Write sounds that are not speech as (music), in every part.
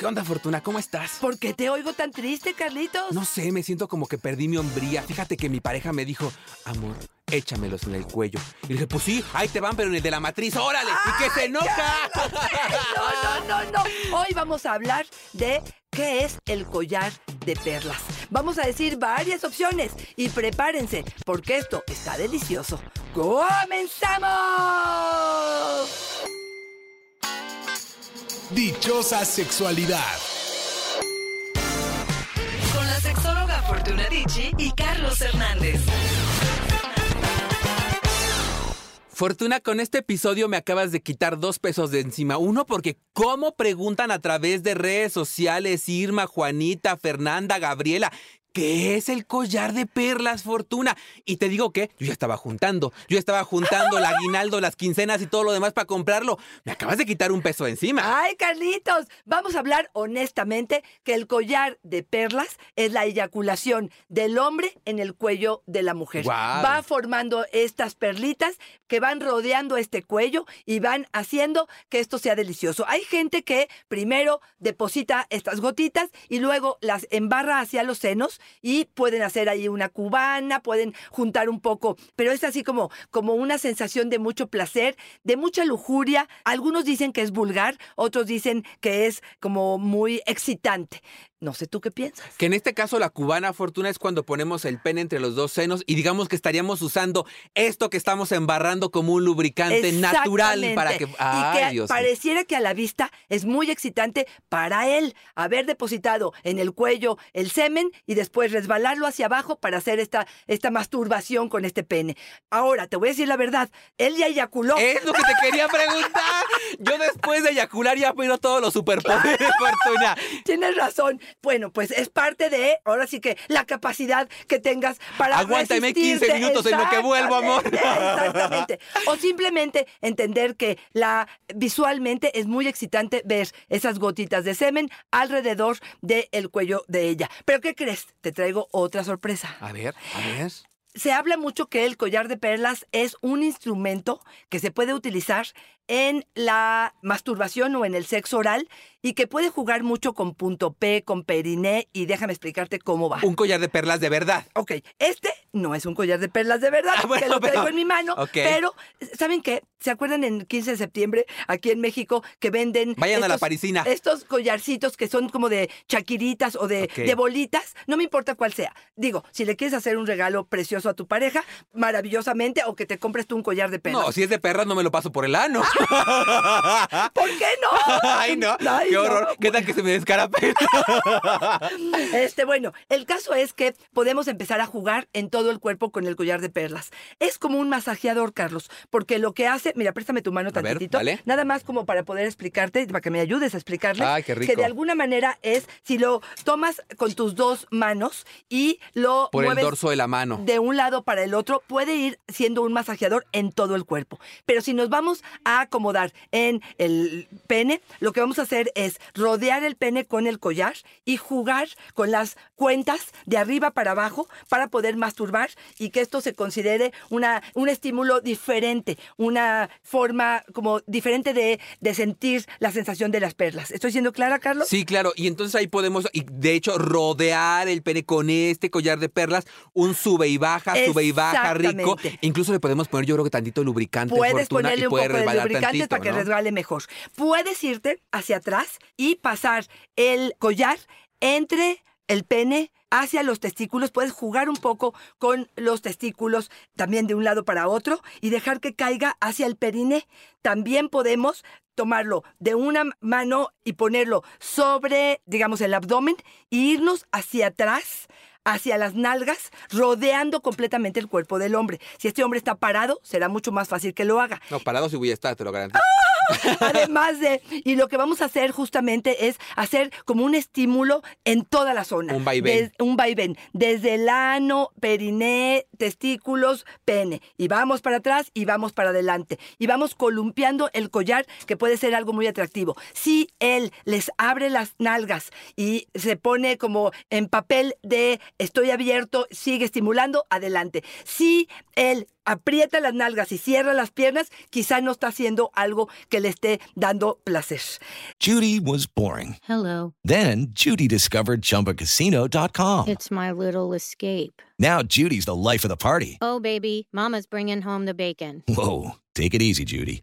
¿Qué onda, Fortuna? ¿Cómo estás? ¿Por qué te oigo tan triste, Carlitos? No sé, me siento como que perdí mi hombría. Fíjate que mi pareja me dijo, amor, échamelos en el cuello. Y le dije, pues sí, ahí te van, pero en el de la matriz, órale, y que se enoja. (laughs) No, no, no, no. Hoy vamos a hablar de qué es el collar de perlas. Vamos a decir varias opciones y prepárense, porque esto está delicioso. ¡Comenzamos! Dichosa sexualidad. Con la sexóloga Fortuna Dicci y Carlos Hernández. Fortuna, con este episodio me acabas de quitar dos pesos de encima. Uno, porque cómo preguntan a través de redes sociales Irma, Juanita, Fernanda, Gabriela. ¿Qué es el collar de perlas, Fortuna? Y te digo que yo ya estaba juntando. Yo estaba juntando el aguinaldo, las quincenas y todo lo demás para comprarlo. Me acabas de quitar un peso encima. Ay, Carlitos, vamos a hablar honestamente que el collar de perlas es la eyaculación del hombre en el cuello de la mujer. Va formando estas perlitas que van rodeando este cuello y van haciendo que esto sea delicioso. Hay gente que primero deposita estas gotitas y luego las embarra hacia los senos y pueden hacer ahí una cubana, pueden juntar un poco, pero es así como, como una sensación de mucho placer, de mucha lujuria. Algunos dicen que es vulgar, otros dicen que es como muy excitante. No sé tú qué piensas. Que en este caso la cubana fortuna es cuando ponemos el pene entre los dos senos y digamos que estaríamos usando esto que estamos embarrando como un lubricante natural para que... y que Dios pareciera que a la vista es muy excitante para él haber depositado en el cuello el semen y después resbalarlo hacia abajo para hacer esta, esta masturbación con este pene. Ahora, te voy a decir la verdad, él ya eyaculó. Es lo que te quería preguntar. (laughs) Yo después de eyacular ya pido todos los superpoderes de (laughs) fortuna. Tienes razón. Bueno, pues es parte de, ahora sí que, la capacidad que tengas para Aguántame 15 resistirte. minutos en lo que vuelvo, amor. (laughs) Exactamente. O simplemente entender que la visualmente es muy excitante ver esas gotitas de semen alrededor del cuello de ella. Pero ¿qué crees? Te traigo otra sorpresa. A ver, a ver. Se habla mucho que el collar de perlas es un instrumento que se puede utilizar en la masturbación o en el sexo oral y que puede jugar mucho con punto P, con periné y déjame explicarte cómo va. Un collar de perlas de verdad. Ok, este no es un collar de perlas de verdad, Ah, bueno, que lo traigo pero- en mi mano, ok. pero ¿saben qué? ¿Se acuerdan en el 15 de septiembre aquí en México que venden Vayan a la parisina. estos collarcitos que son como de chaquiritas o de, de bolitas? No me importa cuál sea. Digo, si le quieres hacer un regalo precioso a tu pareja, maravillosamente, o que te compres tú un collar de perlas. No, si es de perlas no me lo paso por el ano. (laughs) (laughs) ¿Por qué no? Ay, no. (laughs) Ay, Qué no. horror. ¿Qué tal que se me descarape? (laughs) Este, bueno, el caso es que podemos empezar a jugar en todo el cuerpo con el collar de perlas. Es como un masajeador, Carlos, porque lo que hace, mira, préstame tu mano ver, tantitito, vale. nada más como para poder explicarte, para que me ayudes a explicarles, Ay, qué rico. que de alguna manera es si lo tomas con tus dos manos y lo Por el mueves dorso de la mano. de un lado para el otro, puede ir siendo un masajeador en todo el cuerpo. Pero si nos vamos a acomodar en el pene, lo que vamos a hacer es rodear el pene con el collar y jugar con las cuentas de arriba para abajo para poder masturbar y que esto se considere una, un estímulo diferente, una forma como diferente de, de sentir la sensación de las perlas. ¿Estoy siendo clara, Carlos? Sí, claro. Y entonces ahí podemos, y de hecho, rodear el pene con este collar de perlas, un sube y baja, sube y baja rico. Incluso le podemos poner, yo creo que tantito lubricante. Puedes Fortuna, ponerle y un puede poco de resbalar lubricante para que ¿no? resbale mejor. Puedes irte hacia atrás y pasar el collar entre el pene hacia los testículos. Puedes jugar un poco con los testículos también de un lado para otro y dejar que caiga hacia el periné. También podemos tomarlo de una mano y ponerlo sobre, digamos, el abdomen e irnos hacia atrás hacia las nalgas, rodeando completamente el cuerpo del hombre. Si este hombre está parado, será mucho más fácil que lo haga. No, parado sí voy a estar, te lo garantizo. Además de, y lo que vamos a hacer justamente es hacer como un estímulo en toda la zona. Un vaivén. Des- un vaivén. Desde el ano, periné, testículos, pene. Y vamos para atrás y vamos para adelante. Y vamos columpiando el collar, que puede ser algo muy atractivo. Si él les abre las nalgas y se pone como en papel de estoy abierto, sigue estimulando, adelante. Si él aprieta las nalgas y cierra las piernas, quizá no está haciendo algo que le esté dando placer. Judy was boring. Hello. Then Judy discovered ChumbaCasino.com. It's my little escape. Now Judy's the life of the party. Oh, baby, Mama's bringing home the bacon. Whoa, take it easy, Judy.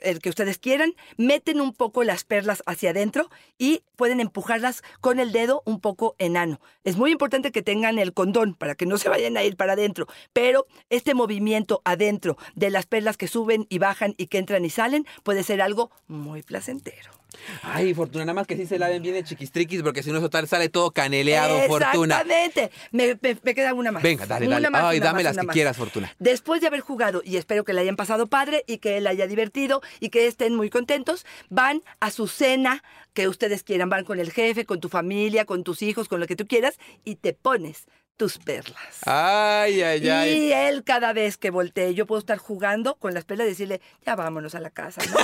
el que ustedes quieran, meten un poco las perlas hacia adentro y pueden empujarlas con el dedo un poco enano. Es muy importante que tengan el condón para que no se vayan a ir para adentro, pero este movimiento adentro de las perlas que suben y bajan y que entran y salen puede ser algo muy placentero. Ay, Fortuna, nada más que sí se laven bien de chiquistriquis, porque si no, eso tal sale todo caneleado, Fortuna. Exactamente. Me, me- me queda una más. Venga, dale, Una dale. más, Ay, una dame más, las que más. quieras, Fortuna. Después de haber jugado, y espero que la hayan pasado padre y que la haya divertido y que estén muy contentos, van a su cena que ustedes quieran. Van con el jefe, con tu familia, con tus hijos, con lo que tú quieras, y te pones tus perlas. Ay, ay, ay. Y él cada vez que voltee, yo puedo estar jugando con las perlas y decirle, ya vámonos a la casa, ¿no?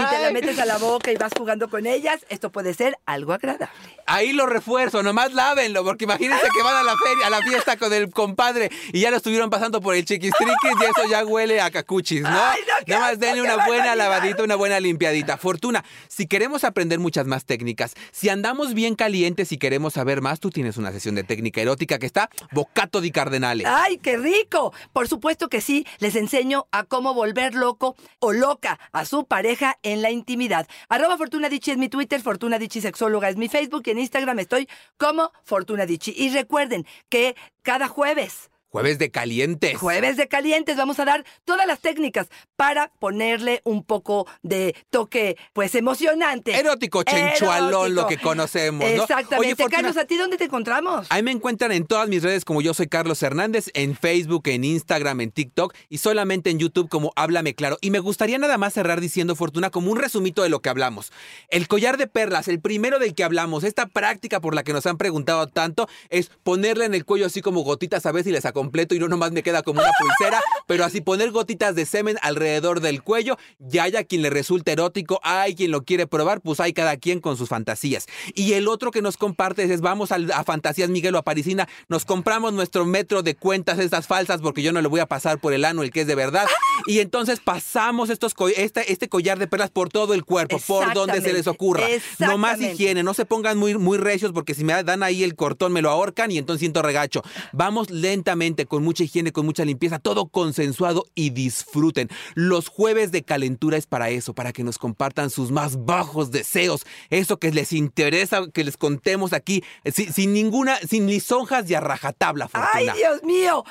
Y te la (laughs) metes a la boca y vas jugando con ellas. Esto puede ser algo agradable. Ahí lo refuerzo, nomás lávenlo, porque imagínense que van a la feria, a la fiesta con el compadre y ya lo estuvieron pasando por el chiquistriquis y eso ya huele a cacuchis, ¿no? Ay, no, Nada más denle una buena lavadita, una buena limpiadita. Fortuna, si queremos aprender muchas más técnicas, si andamos bien calientes y queremos saber más, tú tienes una sesión de técnica erótica que está bocato di cardenale. ¡Ay, qué rico! Por supuesto que sí, les enseño a cómo volver loco o loca a su pareja en la intimidad. Arroba Fortuna Dichi es mi Twitter, Fortuna Dichi Sexóloga es mi Facebook y en Instagram estoy como Fortuna Dichi. Y recuerden que cada jueves Jueves de calientes. Jueves de calientes, vamos a dar todas las técnicas para ponerle un poco de toque, pues emocionante. Erótico, chenchualón, lo que conocemos, ¿no? Exactamente. Oye, Fortuna, Carlos, ¿a ti dónde te encontramos? Ahí me encuentran en todas mis redes como yo soy Carlos Hernández, en Facebook, en Instagram, en TikTok y solamente en YouTube como Háblame Claro. Y me gustaría nada más cerrar diciendo, Fortuna, como un resumito de lo que hablamos. El collar de perlas, el primero del que hablamos, esta práctica por la que nos han preguntado tanto, es ponerle en el cuello así como gotitas a ver si les completo y no nomás me queda como una pulsera, pero así poner gotitas de semen alrededor del cuello. Ya haya quien le resulte erótico, hay quien lo quiere probar, pues hay cada quien con sus fantasías. Y el otro que nos compartes es vamos a, Fantasías Miguel o a Parisina, nos compramos nuestro metro de cuentas estas falsas porque yo no le voy a pasar por el ano el que es de verdad. Y entonces pasamos estos este, este collar de perlas por todo el cuerpo, por donde se les ocurra. No más higiene, no se pongan muy, muy recios porque si me dan ahí el cortón me lo ahorcan y entonces siento regacho. Vamos lentamente, con mucha higiene, con mucha limpieza, todo consensuado y disfruten. Los jueves de calentura es para eso, para que nos compartan sus más bajos deseos, eso que les interesa que les contemos aquí, eh, sin, sin ninguna, sin lisonjas y a rajatabla, ¡Ay, Fortuna. Dios mío!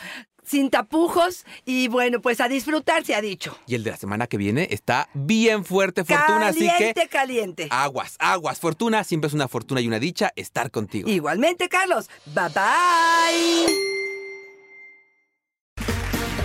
Sin tapujos y bueno, pues a disfrutar se ha dicho. Y el de la semana que viene está bien fuerte, Fortuna, así caliente, que caliente. aguas, aguas. Fortuna, siempre es una fortuna y una dicha estar contigo. Igualmente, Carlos. Bye bye.